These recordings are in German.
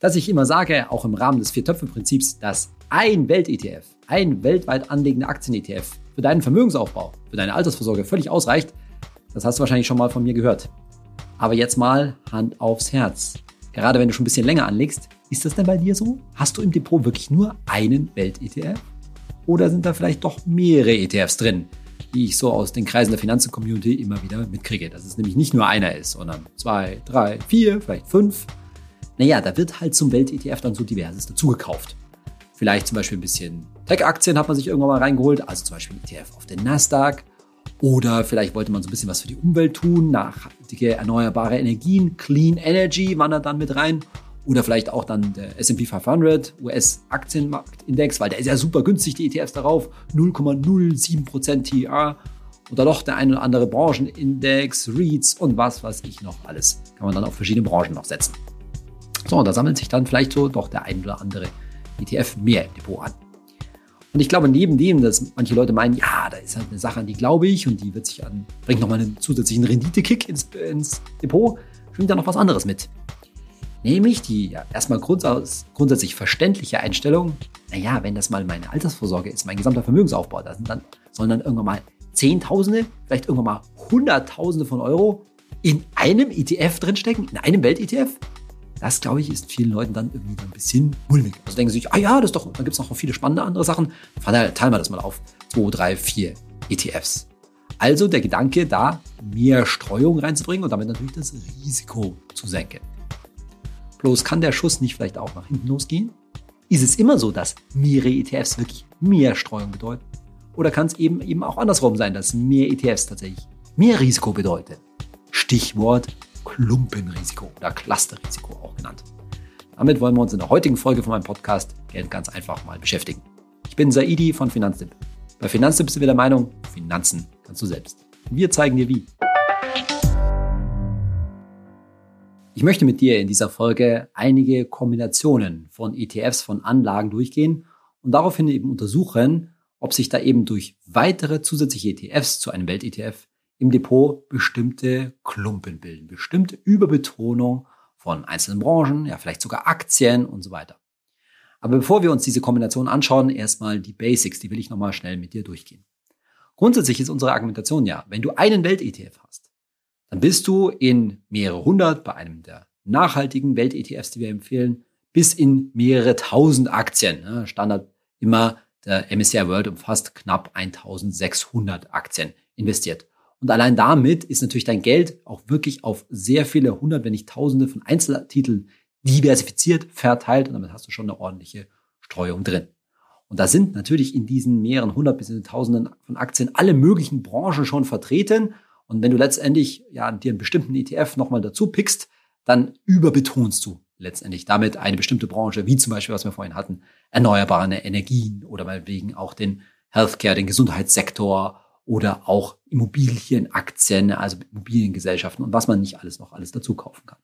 dass ich immer sage, auch im Rahmen des Vier-Töpfe-Prinzips, dass ein Welt-ETF, ein weltweit anlegender Aktien-ETF für deinen Vermögensaufbau, für deine Altersvorsorge völlig ausreicht, das hast du wahrscheinlich schon mal von mir gehört. Aber jetzt mal Hand aufs Herz. Gerade wenn du schon ein bisschen länger anlegst, ist das denn bei dir so? Hast du im Depot wirklich nur einen Welt-ETF? Oder sind da vielleicht doch mehrere ETFs drin, die ich so aus den Kreisen der Finanzen-Community immer wieder mitkriege? Dass es nämlich nicht nur einer ist, sondern zwei, drei, vier, vielleicht fünf. Naja, da wird halt zum Welt-ETF dann so diverses dazugekauft. Vielleicht zum Beispiel ein bisschen Tech-Aktien hat man sich irgendwann mal reingeholt, also zum Beispiel ETF auf den Nasdaq. Oder vielleicht wollte man so ein bisschen was für die Umwelt tun, nachhaltige erneuerbare Energien, Clean Energy wandert dann mit rein. Oder vielleicht auch dann der S&P 500 US-Aktienmarktindex, weil der ist ja super günstig, die ETFs darauf, 0,07% TR. Oder doch der ein oder andere Branchenindex, REITs und was weiß ich noch alles. Kann man dann auf verschiedene Branchen noch setzen. So, und da sammelt sich dann vielleicht so doch der ein oder andere ETF mehr im Depot an. Und ich glaube, neben dem, dass manche Leute meinen, ja, da ist halt eine Sache, an die glaube ich und die wird sich an, bringt nochmal einen zusätzlichen Renditekick ins, ins Depot, schwingt da noch was anderes mit. Nämlich die ja, erstmal grunds grundsätzlich verständliche Einstellung, naja, wenn das mal meine Altersvorsorge ist, mein gesamter Vermögensaufbau, da sind dann, sollen dann irgendwann mal Zehntausende, vielleicht irgendwann mal Hunderttausende von Euro in einem ETF drinstecken, in einem Welt-ETF? Das, glaube ich, ist vielen Leuten dann irgendwie ein bisschen mulmig. Also denken sie sich, ah ja, das doch, da gibt es noch viele spannende andere Sachen. Teilen wir das mal auf. Zwei, drei, vier ETFs. Also der Gedanke, da mehr Streuung reinzubringen und damit natürlich das Risiko zu senken. Bloß kann der Schuss nicht vielleicht auch nach hinten losgehen? Ist es immer so, dass mehrere ETFs wirklich mehr Streuung bedeuten? Oder kann es eben, eben auch andersrum sein, dass mehr ETFs tatsächlich mehr Risiko bedeuten? Stichwort Klumpenrisiko oder Clusterrisiko auch genannt. Damit wollen wir uns in der heutigen Folge von meinem Podcast ganz einfach mal beschäftigen. Ich bin Saidi von Finanztipp. Bei Finanztipp sind wir der Meinung, Finanzen kannst du selbst. wir zeigen dir wie. Ich möchte mit dir in dieser Folge einige Kombinationen von ETFs, von Anlagen durchgehen und daraufhin eben untersuchen, ob sich da eben durch weitere zusätzliche ETFs zu einem Welt-ETF im Depot bestimmte Klumpen bilden, bestimmte Überbetonung von einzelnen Branchen, ja vielleicht sogar Aktien und so weiter. Aber bevor wir uns diese Kombination anschauen, erstmal die Basics, die will ich nochmal schnell mit dir durchgehen. Grundsätzlich ist unsere Argumentation ja, wenn du einen Welt-ETF hast, dann bist du in mehrere hundert bei einem der nachhaltigen Welt-ETFs, die wir empfehlen, bis in mehrere tausend Aktien. Standard immer der MSCI World umfasst knapp 1600 Aktien investiert. Und allein damit ist natürlich dein Geld auch wirklich auf sehr viele hundert, wenn nicht tausende von Einzeltiteln diversifiziert, verteilt und damit hast du schon eine ordentliche Streuung drin. Und da sind natürlich in diesen mehreren hundert bis in tausenden von Aktien alle möglichen Branchen schon vertreten. Und wenn du letztendlich ja dir einen bestimmten ETF nochmal dazu pickst, dann überbetonst du letztendlich damit eine bestimmte Branche, wie zum Beispiel, was wir vorhin hatten, erneuerbare Energien oder meinetwegen auch den Healthcare, den Gesundheitssektor oder auch Immobilienaktien, also Immobiliengesellschaften und was man nicht alles noch alles dazu kaufen kann.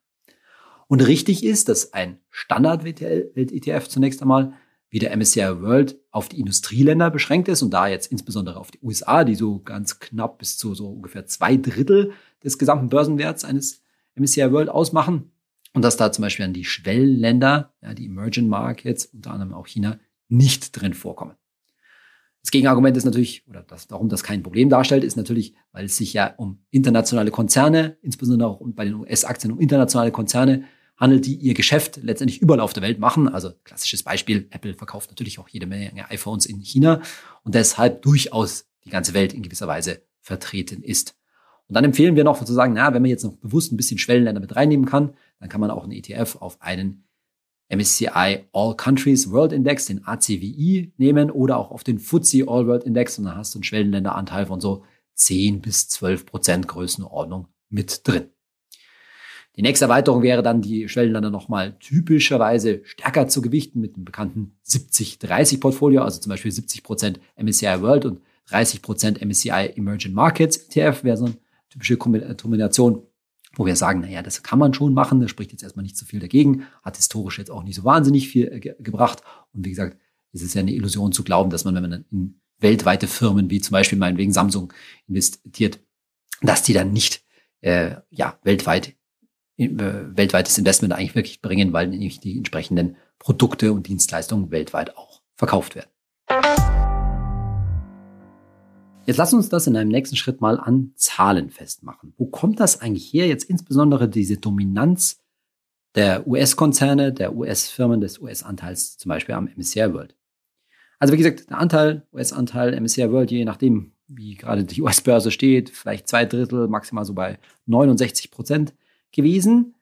Und richtig ist, dass ein Standard-Welt-ETF zunächst einmal wie der MSCI World auf die Industrieländer beschränkt ist und da jetzt insbesondere auf die USA, die so ganz knapp bis zu so ungefähr zwei Drittel des gesamten Börsenwerts eines MSCI World ausmachen und dass da zum Beispiel an die Schwellenländer, ja, die Emerging Markets, unter anderem auch China, nicht drin vorkommen. Das Gegenargument ist natürlich, oder das, warum das kein Problem darstellt, ist natürlich, weil es sich ja um internationale Konzerne, insbesondere auch bei den US-Aktien um internationale Konzerne handelt, die ihr Geschäft letztendlich überall auf der Welt machen. Also klassisches Beispiel, Apple verkauft natürlich auch jede Menge iPhones in China und deshalb durchaus die ganze Welt in gewisser Weise vertreten ist. Und dann empfehlen wir noch sozusagen, na, wenn man jetzt noch bewusst ein bisschen Schwellenländer mit reinnehmen kann, dann kann man auch einen ETF auf einen MSCI All Countries World Index, den ACWI, nehmen oder auch auf den FTSE All World Index und dann hast du einen Schwellenländeranteil von so 10 bis 12 Prozent Größenordnung mit drin. Die nächste Erweiterung wäre dann, die Schwellenländer nochmal typischerweise stärker zu gewichten mit dem bekannten 70-30-Portfolio, also zum Beispiel 70 Prozent MSCI World und 30 Prozent MSCI Emerging Markets ETF wäre so eine typische Kombination wo wir sagen, naja, das kann man schon machen, da spricht jetzt erstmal nicht so viel dagegen, hat historisch jetzt auch nicht so wahnsinnig viel äh, ge gebracht. Und wie gesagt, es ist ja eine Illusion zu glauben, dass man, wenn man in weltweite Firmen wie zum Beispiel meinetwegen Samsung investiert, dass die dann nicht äh, ja weltweit äh, weltweites Investment eigentlich wirklich bringen, weil nämlich die entsprechenden Produkte und Dienstleistungen weltweit auch verkauft werden. Jetzt lass uns das in einem nächsten Schritt mal an Zahlen festmachen. Wo kommt das eigentlich her? Jetzt insbesondere diese Dominanz der US-Konzerne, der US-Firmen, des US-Anteils zum Beispiel am MSCI World. Also wie gesagt, der Anteil, US-Anteil MSCI World, je nachdem, wie gerade die US-Börse steht, vielleicht zwei Drittel, maximal so bei 69 Prozent gewesen.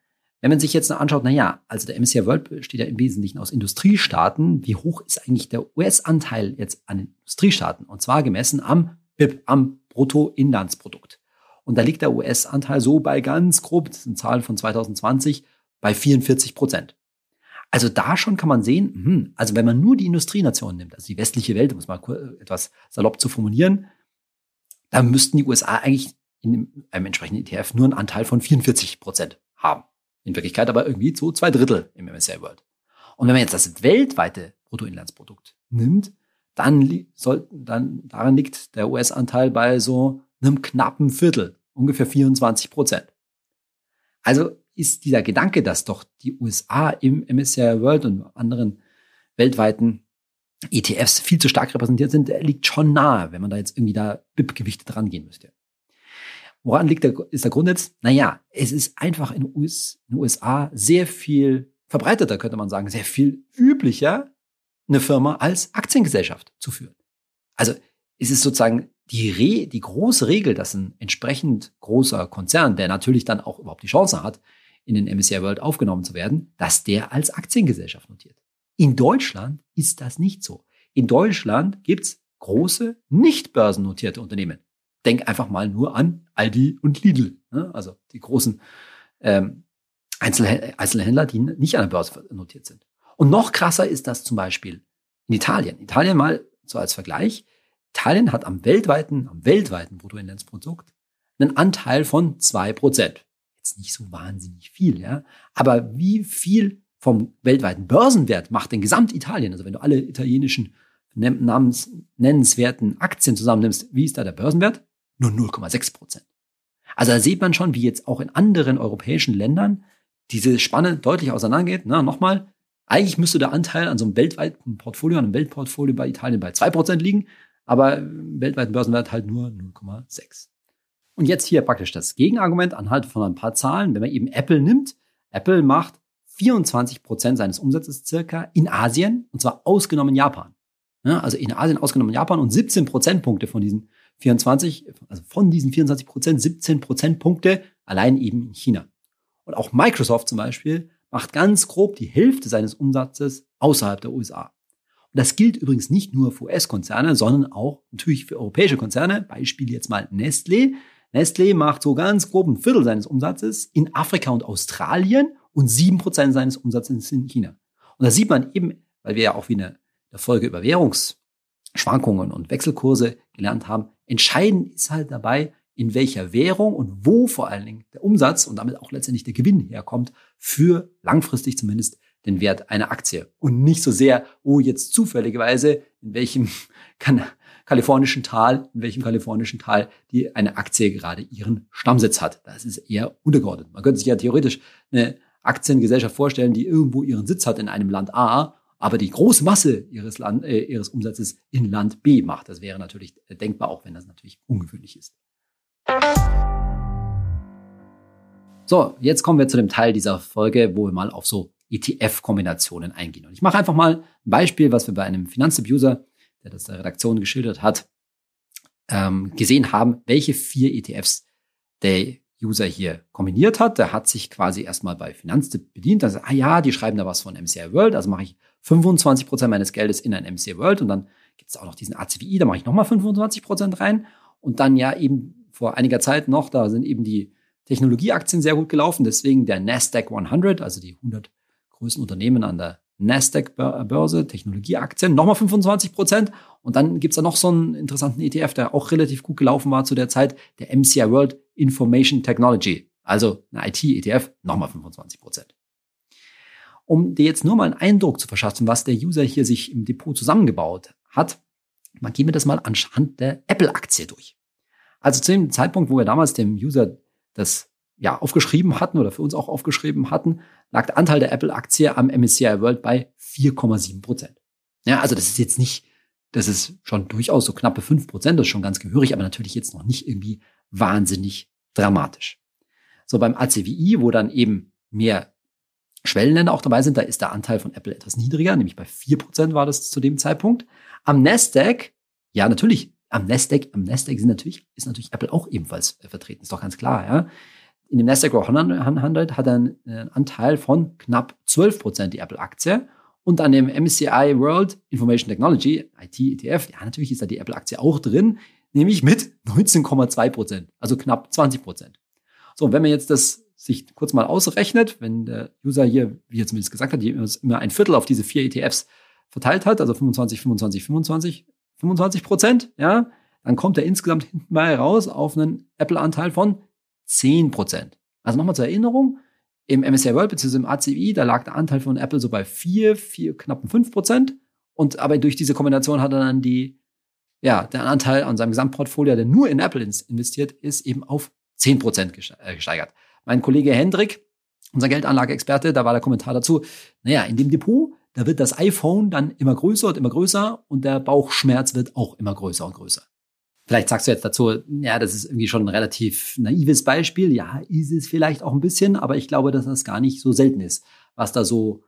Wenn man sich jetzt anschaut, na ja, also der MSCI World besteht ja im Wesentlichen aus Industriestaaten. Wie hoch ist eigentlich der US-Anteil jetzt an Industriestaaten? Und zwar gemessen am BIP, am Bruttoinlandsprodukt. Und da liegt der US-Anteil so bei ganz grob, das sind Zahlen von 2020, bei 44 Prozent. Also da schon kann man sehen, hm, also wenn man nur die Industrienationen nimmt, also die westliche Welt, um es mal etwas salopp zu formulieren, dann müssten die USA eigentlich in einem entsprechenden ETF nur einen Anteil von 44 Prozent haben. In Wirklichkeit aber irgendwie zu zwei Drittel im MSCI World. Und wenn man jetzt das weltweite Bruttoinlandsprodukt nimmt, dann, soll, dann daran liegt der US-Anteil bei so einem knappen Viertel, ungefähr 24 Prozent. Also ist dieser Gedanke, dass doch die USA im MSCI World und anderen weltweiten ETFs viel zu stark repräsentiert sind, der liegt schon nahe, wenn man da jetzt irgendwie da BIP-Gewichte dran gehen müsste. Woran liegt der, ist der Grund jetzt? Naja, es ist einfach in den USA sehr viel verbreiteter, könnte man sagen, sehr viel üblicher, eine Firma als Aktiengesellschaft zu führen. Also es ist sozusagen die, Re die große Regel, dass ein entsprechend großer Konzern, der natürlich dann auch überhaupt die Chance hat, in den MSCI World aufgenommen zu werden, dass der als Aktiengesellschaft notiert. In Deutschland ist das nicht so. In Deutschland gibt's große, nicht börsennotierte Unternehmen. Denk einfach mal nur an Aldi und Lidl, ne? also die großen ähm, Einzelhändler, die nicht an der Börse notiert sind. Und noch krasser ist das zum Beispiel in Italien. Italien mal so als Vergleich. Italien hat am weltweiten, am weltweiten Bruttoinlandsprodukt einen Anteil von zwei Prozent. Jetzt nicht so wahnsinnig viel, ja. Aber wie viel vom weltweiten Börsenwert macht denn Gesamtitalien? Also wenn du alle italienischen namens, nennenswerten Aktien zusammennimmst, wie ist da der Börsenwert? Nur 0,6 Prozent. Also da sieht man schon, wie jetzt auch in anderen europäischen Ländern diese Spanne deutlich auseinandergeht. Na, nochmal, eigentlich müsste der Anteil an so einem weltweiten Portfolio, an einem Weltportfolio bei Italien bei 2% liegen, aber im weltweiten Börsenwert halt nur 0,6. Und jetzt hier praktisch das Gegenargument anhalt von ein paar Zahlen. Wenn man eben Apple nimmt, Apple macht 24% seines Umsatzes circa in Asien, und zwar ausgenommen Japan. Ja, also in Asien ausgenommen Japan und 17 Prozentpunkte von diesen 24, also von diesen 24 Prozent, 17 Prozentpunkte allein eben in China. Und auch Microsoft zum Beispiel macht ganz grob die Hälfte seines Umsatzes außerhalb der USA. Und das gilt übrigens nicht nur für US-Konzerne, sondern auch natürlich für europäische Konzerne. Beispiel jetzt mal Nestlé. Nestlé macht so ganz grob ein Viertel seines Umsatzes in Afrika und Australien und sieben Prozent seines Umsatzes in China. Und da sieht man eben, weil wir ja auch wie eine der Folge über Währungsschwankungen und Wechselkurse gelernt haben, entscheidend ist halt dabei, in welcher Währung und wo vor allen Dingen der Umsatz und damit auch letztendlich der Gewinn herkommt, für langfristig zumindest den Wert einer Aktie. Und nicht so sehr, oh, jetzt zufälligerweise, in welchem kalifornischen Tal, in welchem kalifornischen Tal die eine Aktie gerade ihren Stammsitz hat. Das ist eher untergeordnet. Man könnte sich ja theoretisch eine Aktiengesellschaft vorstellen, die irgendwo ihren Sitz hat in einem Land A, aber die große Masse ihres, Land, äh, ihres Umsatzes in Land B macht. Das wäre natürlich denkbar, auch wenn das natürlich ungewöhnlich ist. So, jetzt kommen wir zu dem Teil dieser Folge, wo wir mal auf so ETF-Kombinationen eingehen. Und ich mache einfach mal ein Beispiel, was wir bei einem Finanztipp-User, der das der Redaktion geschildert hat, ähm, gesehen haben, welche vier ETFs der User hier kombiniert hat. Der hat sich quasi erstmal bei Finanztipp bedient. Also, ah ja, die schreiben da was von MCI World, also mache ich 25 Prozent meines Geldes in ein MCI World und dann gibt es auch noch diesen ACWI, da mache ich nochmal 25 Prozent rein und dann ja eben vor einiger Zeit noch, da sind eben die Technologieaktien sehr gut gelaufen, deswegen der Nasdaq 100, also die 100 größten Unternehmen an der Nasdaq-Börse, Technologieaktien, nochmal 25 Prozent. Und dann gibt's da noch so einen interessanten ETF, der auch relativ gut gelaufen war zu der Zeit, der MCI World Information Technology, also eine IT-ETF, nochmal 25 Prozent. Um dir jetzt nur mal einen Eindruck zu verschaffen, was der User hier sich im Depot zusammengebaut hat, mal gehen wir das mal anhand der Apple-Aktie durch. Also zu dem Zeitpunkt, wo er damals dem User das ja, aufgeschrieben hatten oder für uns auch aufgeschrieben hatten, lag der Anteil der Apple-Aktie am MSCI World bei 4,7 Prozent. Ja, also das ist jetzt nicht, das ist schon durchaus so knappe 5 Prozent, das ist schon ganz gehörig, aber natürlich jetzt noch nicht irgendwie wahnsinnig dramatisch. So beim ACWI, wo dann eben mehr Schwellenländer auch dabei sind, da ist der Anteil von Apple etwas niedriger, nämlich bei 4 Prozent war das zu dem Zeitpunkt. Am Nasdaq, ja natürlich, am Nasdaq, am Nasdaq sind natürlich, ist natürlich Apple auch ebenfalls äh, vertreten, ist doch ganz klar, ja. In dem Nasdaq 100 hat er einen, einen Anteil von knapp 12 Prozent die Apple-Aktie. Und an dem MSCI World Information Technology, IT ETF, ja, natürlich ist da die Apple-Aktie auch drin, nämlich mit 19,2 Prozent, also knapp 20 Prozent. So, wenn man jetzt das sich kurz mal ausrechnet, wenn der User hier, wie er zumindest gesagt hat, immer ein Viertel auf diese vier ETFs verteilt hat, also 25, 25, 25, 25 Prozent, ja, dann kommt er insgesamt hinten mal raus auf einen Apple-Anteil von 10 Prozent. Also nochmal zur Erinnerung, im MSCI World bzw. im ACI, da lag der Anteil von Apple so bei 4, 4, knappen 5 Prozent. Und aber durch diese Kombination hat er dann die, ja, der Anteil an seinem Gesamtportfolio, der nur in Apple investiert ist, eben auf 10 Prozent äh, gesteigert. Mein Kollege Hendrik, unser Geldanlageexperte, da war der Kommentar dazu, naja, in dem Depot, da wird das iPhone dann immer größer und immer größer und der Bauchschmerz wird auch immer größer und größer. Vielleicht sagst du jetzt dazu, ja, das ist irgendwie schon ein relativ naives Beispiel. Ja, ist es vielleicht auch ein bisschen, aber ich glaube, dass das gar nicht so selten ist, was da so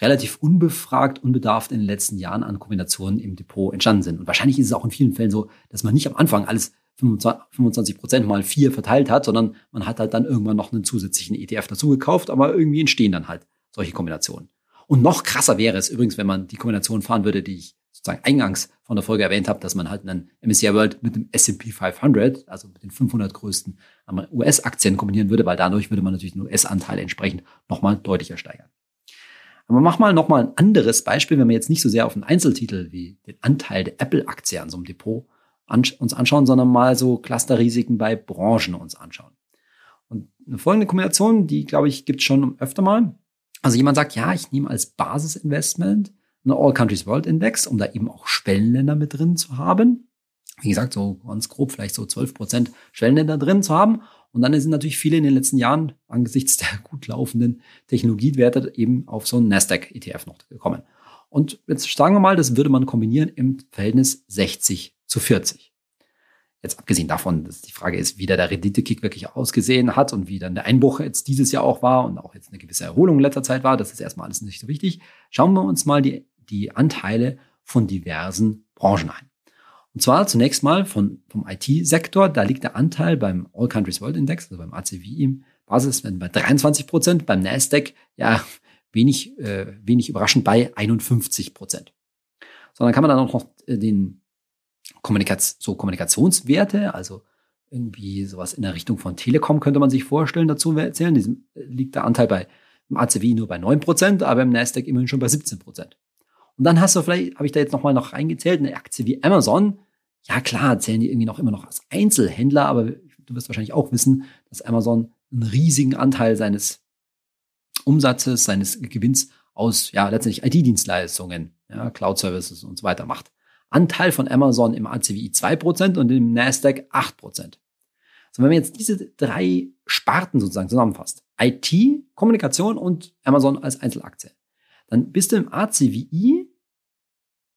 relativ unbefragt, unbedarft in den letzten Jahren an Kombinationen im Depot entstanden sind. Und wahrscheinlich ist es auch in vielen Fällen so, dass man nicht am Anfang alles 25 Prozent mal vier verteilt hat, sondern man hat halt dann irgendwann noch einen zusätzlichen ETF dazu gekauft, aber irgendwie entstehen dann halt solche Kombinationen. Und noch krasser wäre es übrigens, wenn man die Kombination fahren würde, die ich sozusagen eingangs von der Folge erwähnt habe, dass man halt einen MSCI World mit dem S&P 500, also mit den 500 größten US-Aktien kombinieren würde, weil dadurch würde man natürlich den US-Anteil entsprechend nochmal deutlicher steigern. Aber mach mal nochmal ein anderes Beispiel, wenn wir jetzt nicht so sehr auf einen Einzeltitel wie den Anteil der Apple-Aktie an so einem Depot uns anschauen, sondern mal so Clusterrisiken bei Branchen uns anschauen. Und eine folgende Kombination, die glaube ich gibt es schon öfter mal. Also jemand sagt, ja, ich nehme als Basisinvestment einen All Countries World Index, um da eben auch Schwellenländer mit drin zu haben. Wie gesagt, so ganz grob vielleicht so 12 Prozent Schwellenländer drin zu haben. Und dann sind natürlich viele in den letzten Jahren angesichts der gut laufenden Technologiewerte eben auf so einen Nasdaq-ETF noch gekommen. Und jetzt sagen wir mal, das würde man kombinieren im Verhältnis 60 zu 40. Jetzt abgesehen davon, dass die Frage ist, wie der, der Rendite-Kick wirklich ausgesehen hat und wie dann der Einbruch jetzt dieses Jahr auch war und auch jetzt eine gewisse Erholung in letzter Zeit war, das ist erstmal alles nicht so wichtig. Schauen wir uns mal die die Anteile von diversen Branchen ein. Und zwar zunächst mal von, vom IT-Sektor, da liegt der Anteil beim All Countries World Index, also beim ACWI im Basiswert bei 23 Prozent, beim Nasdaq ja wenig, äh, wenig überraschend bei 51 Prozent. Sondern kann man dann auch noch äh, den Kommunikaz so Kommunikationswerte, also irgendwie sowas in der Richtung von Telekom könnte man sich vorstellen, dazu erzählen. Diesem äh, liegt der Anteil bei im ACWI nur bei 9 Prozent, aber im Nasdaq immerhin schon bei 17 Prozent. Und dann hast du vielleicht, habe ich da jetzt nochmal noch reingezählt, eine Aktie wie Amazon. Ja klar, zählen die irgendwie noch immer noch als Einzelhändler, aber du wirst wahrscheinlich auch wissen, dass Amazon einen riesigen Anteil seines Umsatzes, seines Gewinns aus ja letztendlich IT-Dienstleistungen, ja, Cloud-Services und so weiter macht. Anteil von Amazon im ACWI 2% und im Nasdaq 8%. So, wenn man jetzt diese drei Sparten sozusagen zusammenfasst, IT, Kommunikation und Amazon als Einzelaktie, dann bist du im ACWI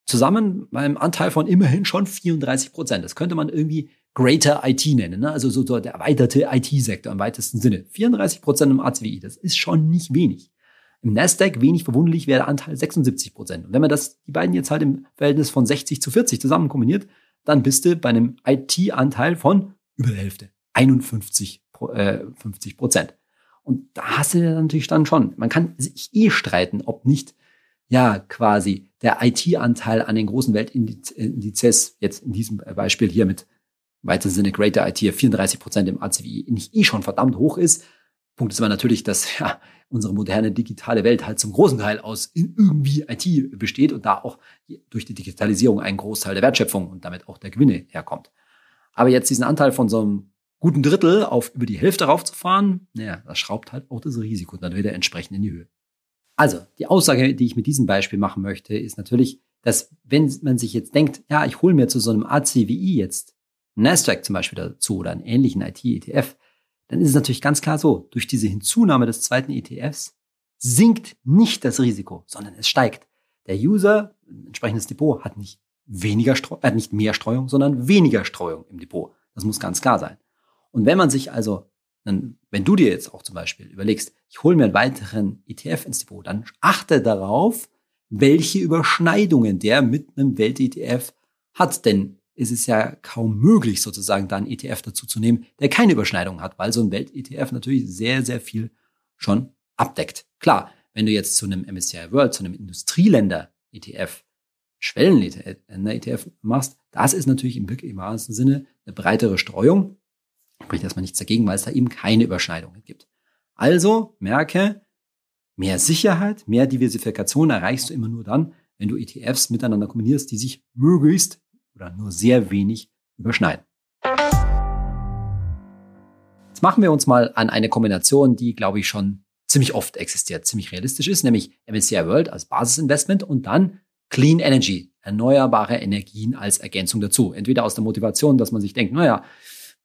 zusammen beim Anteil von immerhin schon 34 Prozent. Das könnte man irgendwie Greater IT nennen, ne? also so, der erweiterte IT-Sektor im weitesten Sinne. 34 Prozent im ACWI, das ist schon nicht wenig. Im Nasdaq, wenig verwunderlich, wäre der Anteil 76 Prozent. Und wenn man das, die beiden jetzt halt im Verhältnis von 60 zu 40 zusammen kombiniert, dann bist du bei einem IT-Anteil von über der Hälfte, 51 äh, 50 Prozent. Und da hast du natürlich dann schon, man kann sich eh streiten, ob nicht ja quasi der IT-Anteil an den großen Weltindizes, jetzt in diesem Beispiel hier mit weiteren Sinne Greater IT 34 Prozent im ACWI nicht eh schon verdammt hoch ist. Punkt ist aber natürlich, dass ja unsere moderne digitale Welt halt zum großen Teil aus irgendwie IT besteht und da auch durch die Digitalisierung ein Großteil der Wertschöpfung und damit auch der Gewinne herkommt. Aber jetzt diesen Anteil von so einem guten Drittel auf über die Hälfte raufzufahren, naja, das schraubt halt auch das Risiko dann wieder entsprechend in die Höhe. Also, die Aussage, die ich mit diesem Beispiel machen möchte, ist natürlich, dass wenn man sich jetzt denkt, ja, ich hole mir zu so einem ACWI jetzt Nasdaq zum Beispiel dazu oder einen ähnlichen IT-ETF, dann ist es natürlich ganz klar so, durch diese Hinzunahme des zweiten ETFs sinkt nicht das Risiko, sondern es steigt. Der User, ein entsprechendes Depot, hat nicht weniger Streu äh, nicht mehr Streuung, sondern weniger Streuung im Depot. Das muss ganz klar sein. Und wenn man sich also, dann, wenn du dir jetzt auch zum Beispiel überlegst, ich hole mir einen weiteren ETF ins Depot, dann achte darauf, welche Überschneidungen der mit einem Welt-ETF hat. Denn es ist ja kaum möglich, sozusagen da einen ETF dazu zu nehmen, der keine Überschneidung hat, weil so ein Welt-ETF natürlich sehr, sehr viel schon abdeckt. Klar, wenn du jetzt zu einem MSCI World, zu einem Industrieländer-ETF, Schwellen-ETF machst, das ist natürlich im im wahrsten Sinne eine breitere Streuung. Spricht erstmal nichts dagegen, weil es da eben keine Überschneidungen gibt. Also merke, mehr Sicherheit, mehr Diversifikation erreichst du immer nur dann, wenn du ETFs miteinander kombinierst, die sich möglichst oder nur sehr wenig überschneiden. Jetzt machen wir uns mal an eine Kombination, die, glaube ich, schon ziemlich oft existiert, ziemlich realistisch ist, nämlich MSCI World als Basisinvestment und dann Clean Energy, erneuerbare Energien als Ergänzung dazu. Entweder aus der Motivation, dass man sich denkt, naja,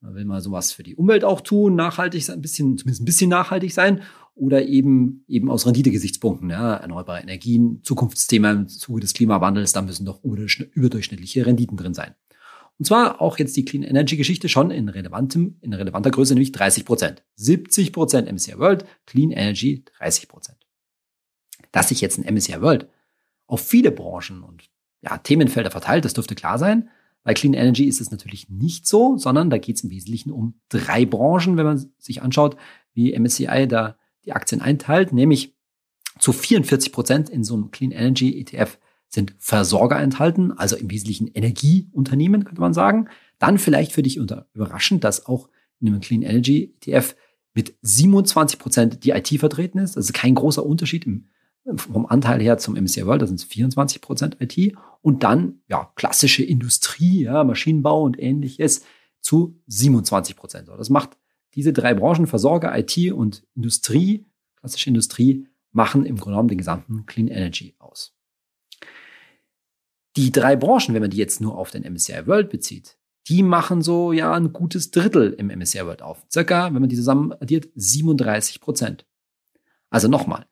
man will mal sowas für die Umwelt auch tun, nachhaltig sein, ein bisschen, zumindest ein bisschen nachhaltig sein, oder eben, eben aus Renditegesichtspunkten, ja, erneuerbare Energien, Zukunftsthema im Zuge des Klimawandels, da müssen doch überdurchschnittliche Renditen drin sein. Und zwar auch jetzt die Clean Energy Geschichte schon in relevantem, in relevanter Größe, nämlich 30 Prozent. 70 Prozent MSCI World, Clean Energy 30 Prozent. Dass sich jetzt ein MSCI World auf viele Branchen und ja, Themenfelder verteilt, das dürfte klar sein. Bei Clean Energy ist es natürlich nicht so, sondern da geht es im Wesentlichen um drei Branchen, wenn man sich anschaut, wie MSCI da die Aktien einteilt, nämlich zu 44 Prozent in so einem Clean Energy ETF sind Versorger enthalten, also im Wesentlichen Energieunternehmen, könnte man sagen. Dann vielleicht für dich überraschend, dass auch in einem Clean Energy ETF mit 27 Prozent die IT vertreten ist. Das ist kein großer Unterschied im, vom Anteil her zum MSCI World, da sind es 24 Prozent IT. Und dann, ja, klassische Industrie, ja, Maschinenbau und ähnliches zu 27 Prozent. Das macht diese drei Branchen, Versorger, IT und Industrie, klassische Industrie, machen im Grunde genommen den gesamten Clean Energy aus. Die drei Branchen, wenn man die jetzt nur auf den MSCI World bezieht, die machen so ja ein gutes Drittel im MSCI World auf. Circa, wenn man die zusammen addiert, 37 Prozent. Also nochmal.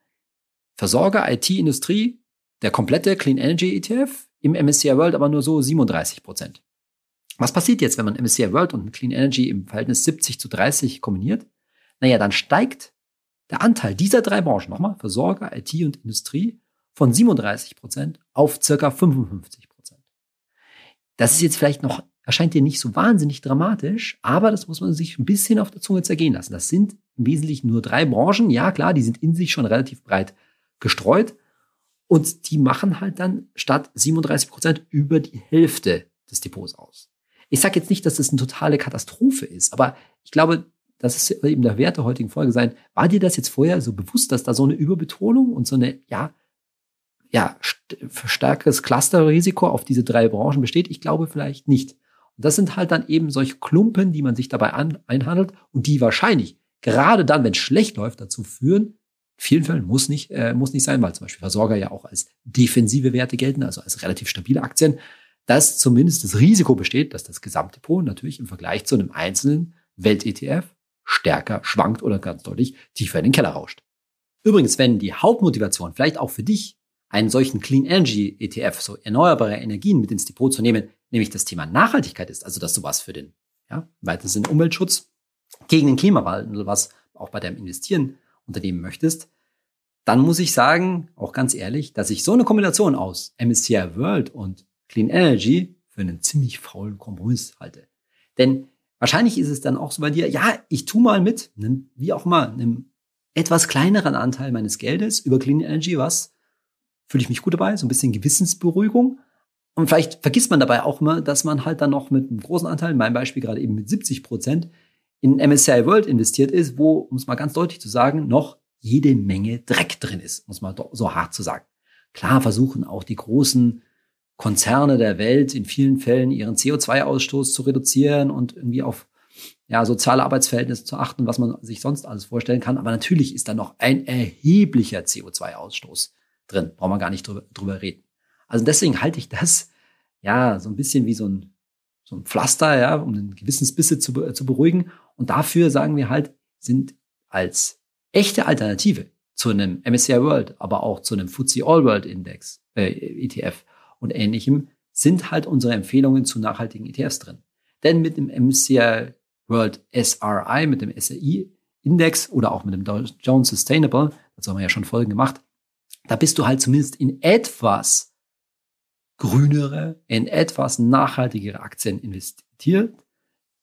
Versorger, IT, Industrie, der komplette Clean Energy ETF, im MSCI World aber nur so 37 Prozent. Was passiert jetzt, wenn man MSCI World und Clean Energy im Verhältnis 70 zu 30 kombiniert? Naja, dann steigt der Anteil dieser drei Branchen, nochmal, Versorger, IT und Industrie, von 37 Prozent auf circa 55 Prozent. Das ist jetzt vielleicht noch, erscheint dir nicht so wahnsinnig dramatisch, aber das muss man sich ein bisschen auf der Zunge zergehen lassen. Das sind im Wesentlichen nur drei Branchen. Ja, klar, die sind in sich schon relativ breit gestreut. Und die machen halt dann statt 37 Prozent über die Hälfte des Depots aus. Ich sage jetzt nicht, dass das eine totale Katastrophe ist, aber ich glaube, das ist eben der Wert der heutigen Folge sein. War dir das jetzt vorher so bewusst, dass da so eine Überbetonung und so eine, ja, ja, starkes Clusterrisiko auf diese drei Branchen besteht? Ich glaube vielleicht nicht. Und das sind halt dann eben solche Klumpen, die man sich dabei an, einhandelt und die wahrscheinlich gerade dann, wenn es schlecht läuft, dazu führen, vielen Fällen muss nicht, äh, muss nicht sein, weil zum Beispiel Versorger ja auch als defensive Werte gelten, also als relativ stabile Aktien, dass zumindest das Risiko besteht, dass das Gesamtdepot natürlich im Vergleich zu einem einzelnen Welt-ETF stärker schwankt oder ganz deutlich tiefer in den Keller rauscht. Übrigens, wenn die Hauptmotivation vielleicht auch für dich einen solchen Clean Energy ETF, so erneuerbare Energien mit ins Depot zu nehmen, nämlich das Thema Nachhaltigkeit ist, also dass du was für den ja, weiteren Umweltschutz gegen den Klimawandel, was auch bei deinem Investieren unternehmen möchtest, dann muss ich sagen, auch ganz ehrlich, dass ich so eine Kombination aus MSCI World und Clean Energy für einen ziemlich faulen Kompromiss halte. Denn wahrscheinlich ist es dann auch so bei dir, ja, ich tu mal mit, wie auch mal, einem etwas kleineren Anteil meines Geldes über Clean Energy was fühle ich mich gut dabei, so ein bisschen Gewissensberuhigung. Und vielleicht vergisst man dabei auch immer, dass man halt dann noch mit einem großen Anteil, in meinem Beispiel gerade eben mit 70 Prozent, in MSCI World investiert ist, wo, um es mal ganz deutlich zu sagen, noch jede Menge Dreck drin ist, muss man so hart zu sagen. Klar versuchen auch die großen Konzerne der Welt in vielen Fällen ihren CO2-Ausstoß zu reduzieren und irgendwie auf ja, soziale Arbeitsverhältnisse zu achten, was man sich sonst alles vorstellen kann. Aber natürlich ist da noch ein erheblicher CO2-Ausstoß drin. Brauchen wir gar nicht drüber, drüber reden. Also deswegen halte ich das ja so ein bisschen wie so ein, so ein Pflaster, ja, um den Gewissensbisse zu, zu beruhigen. Und dafür sagen wir halt, sind als echte Alternative zu einem MSCI World, aber auch zu einem FTSE All World Index, äh, ETF und ähnlichem, sind halt unsere Empfehlungen zu nachhaltigen ETFs drin. Denn mit dem MSCI World SRI, mit dem SRI Index oder auch mit dem Jones Sustainable, dazu haben wir ja schon Folgen gemacht, da bist du halt zumindest in etwas grünere, in etwas nachhaltigere Aktien investiert,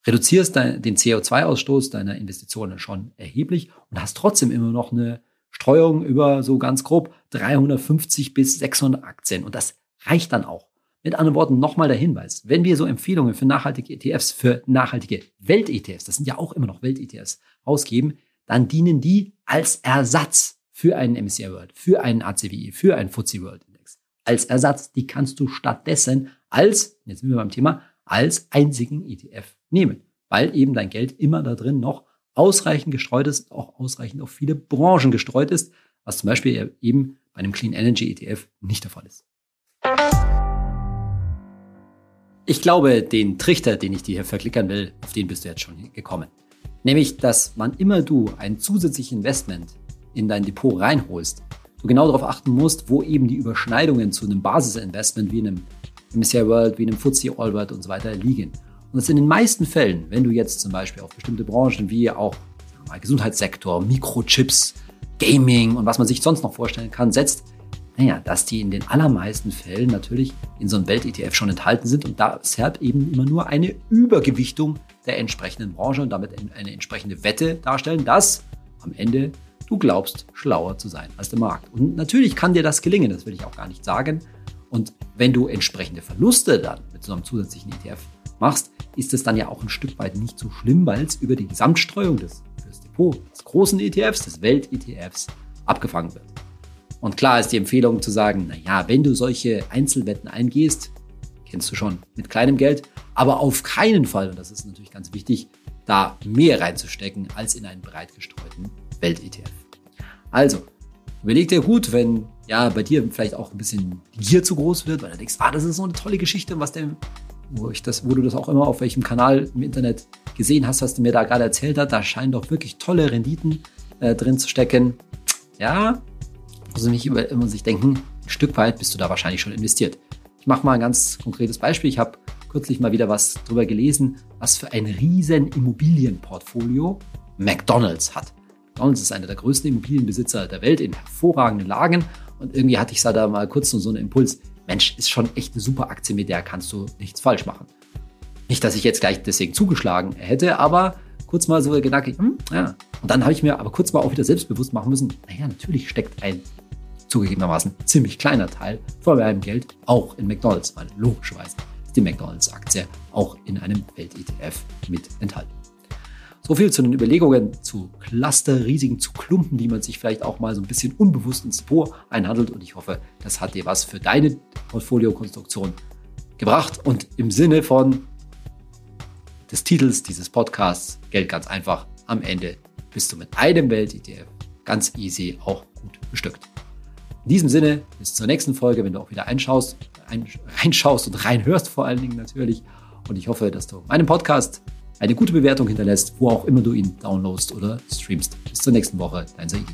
reduzierst den CO2-Ausstoß deiner Investitionen schon erheblich und hast trotzdem immer noch eine Streuung über so ganz grob 350 bis 600 Aktien. Und das reicht dann auch. Mit anderen Worten, nochmal der Hinweis, wenn wir so Empfehlungen für nachhaltige ETFs, für nachhaltige Welt-ETFs, das sind ja auch immer noch Welt-ETFs, ausgeben, dann dienen die als Ersatz für einen MSCI World, für einen ACWI, für einen FTSE World. Als Ersatz, die kannst du stattdessen als, jetzt sind wir beim Thema, als einzigen ETF nehmen, weil eben dein Geld immer da drin noch ausreichend gestreut ist, auch ausreichend auf viele Branchen gestreut ist, was zum Beispiel eben bei einem Clean Energy ETF nicht der Fall ist. Ich glaube, den Trichter, den ich dir hier verklickern will, auf den bist du jetzt schon gekommen. Nämlich, dass wann immer du ein zusätzliches Investment in dein Depot reinholst, du genau darauf achten musst, wo eben die Überschneidungen zu einem Basisinvestment wie einem MSCI World, wie einem FTSE All World und so weiter liegen. Und das in den meisten Fällen, wenn du jetzt zum Beispiel auf bestimmte Branchen wie auch mal, Gesundheitssektor, Mikrochips, Gaming und was man sich sonst noch vorstellen kann, setzt, naja, dass die in den allermeisten Fällen natürlich in so einem Welt-ETF schon enthalten sind und deshalb eben immer nur eine Übergewichtung der entsprechenden Branche und damit eine entsprechende Wette darstellen, dass am Ende du glaubst, schlauer zu sein als der Markt. Und natürlich kann dir das gelingen, das will ich auch gar nicht sagen. Und wenn du entsprechende Verluste dann mit so einem zusätzlichen ETF machst, ist es dann ja auch ein Stück weit nicht so schlimm, weil es über die Gesamtstreuung des, des Depot, des großen ETFs, des Welt-ETFs abgefangen wird. Und klar ist die Empfehlung zu sagen, naja, wenn du solche Einzelwetten eingehst, kennst du schon, mit kleinem Geld, aber auf keinen Fall, und das ist natürlich ganz wichtig, da mehr reinzustecken als in einen breit gestreuten Welt-ETF. Also, überleg dir gut, wenn ja bei dir vielleicht auch ein bisschen die Gier zu groß wird, weil du denkst, ah, das ist so eine tolle Geschichte, was der wo ich das, wo du das auch immer auf welchem Kanal im Internet gesehen hast, was du mir da gerade erzählt hast, da scheinen doch wirklich tolle Renditen äh, drin zu stecken. Ja, muss ich immer, immer sich denken, ein Stück weit bist du da wahrscheinlich schon investiert. Ich mache mal ein ganz konkretes Beispiel. Ich habe kürzlich mal wieder was drüber gelesen, was für ein riesen Immobilienportfolio McDonald's hat. McDonald's ist einer der größten Immobilienbesitzer der Welt in hervorragenden Lagen und irgendwie hatte ich da mal kurz so einen Impuls. Mensch, ist schon echt eine super Aktie, mit der kannst du nichts falsch machen. Nicht, dass ich jetzt gleich deswegen zugeschlagen hätte, aber kurz mal so gedacht, hm, ja. Und dann habe ich mir aber kurz mal auch wieder selbstbewusst machen müssen, naja, natürlich steckt ein zugegebenermaßen ziemlich kleiner Teil von meinem Geld auch in McDonalds, weil logischerweise ist die McDonalds-Aktie auch in einem Welt-ETF mit enthalten. So viel zu den Überlegungen zu Cluster-Risiken, zu Klumpen, die man sich vielleicht auch mal so ein bisschen unbewusst ins Depot einhandelt. Und ich hoffe, das hat dir was für deine Portfoliokonstruktion gebracht. Und im Sinne von des Titels dieses Podcasts, Geld ganz einfach, am Ende bist du mit einem Welt-ETF ganz easy auch gut bestückt. In diesem Sinne, bis zur nächsten Folge, wenn du auch wieder einschaust, ein, reinschaust und reinhörst vor allen Dingen natürlich. Und ich hoffe, dass du meinen Podcast eine gute Bewertung hinterlässt, wo auch immer du ihn downloadst oder streamst. Bis zur nächsten Woche, dein Saidi.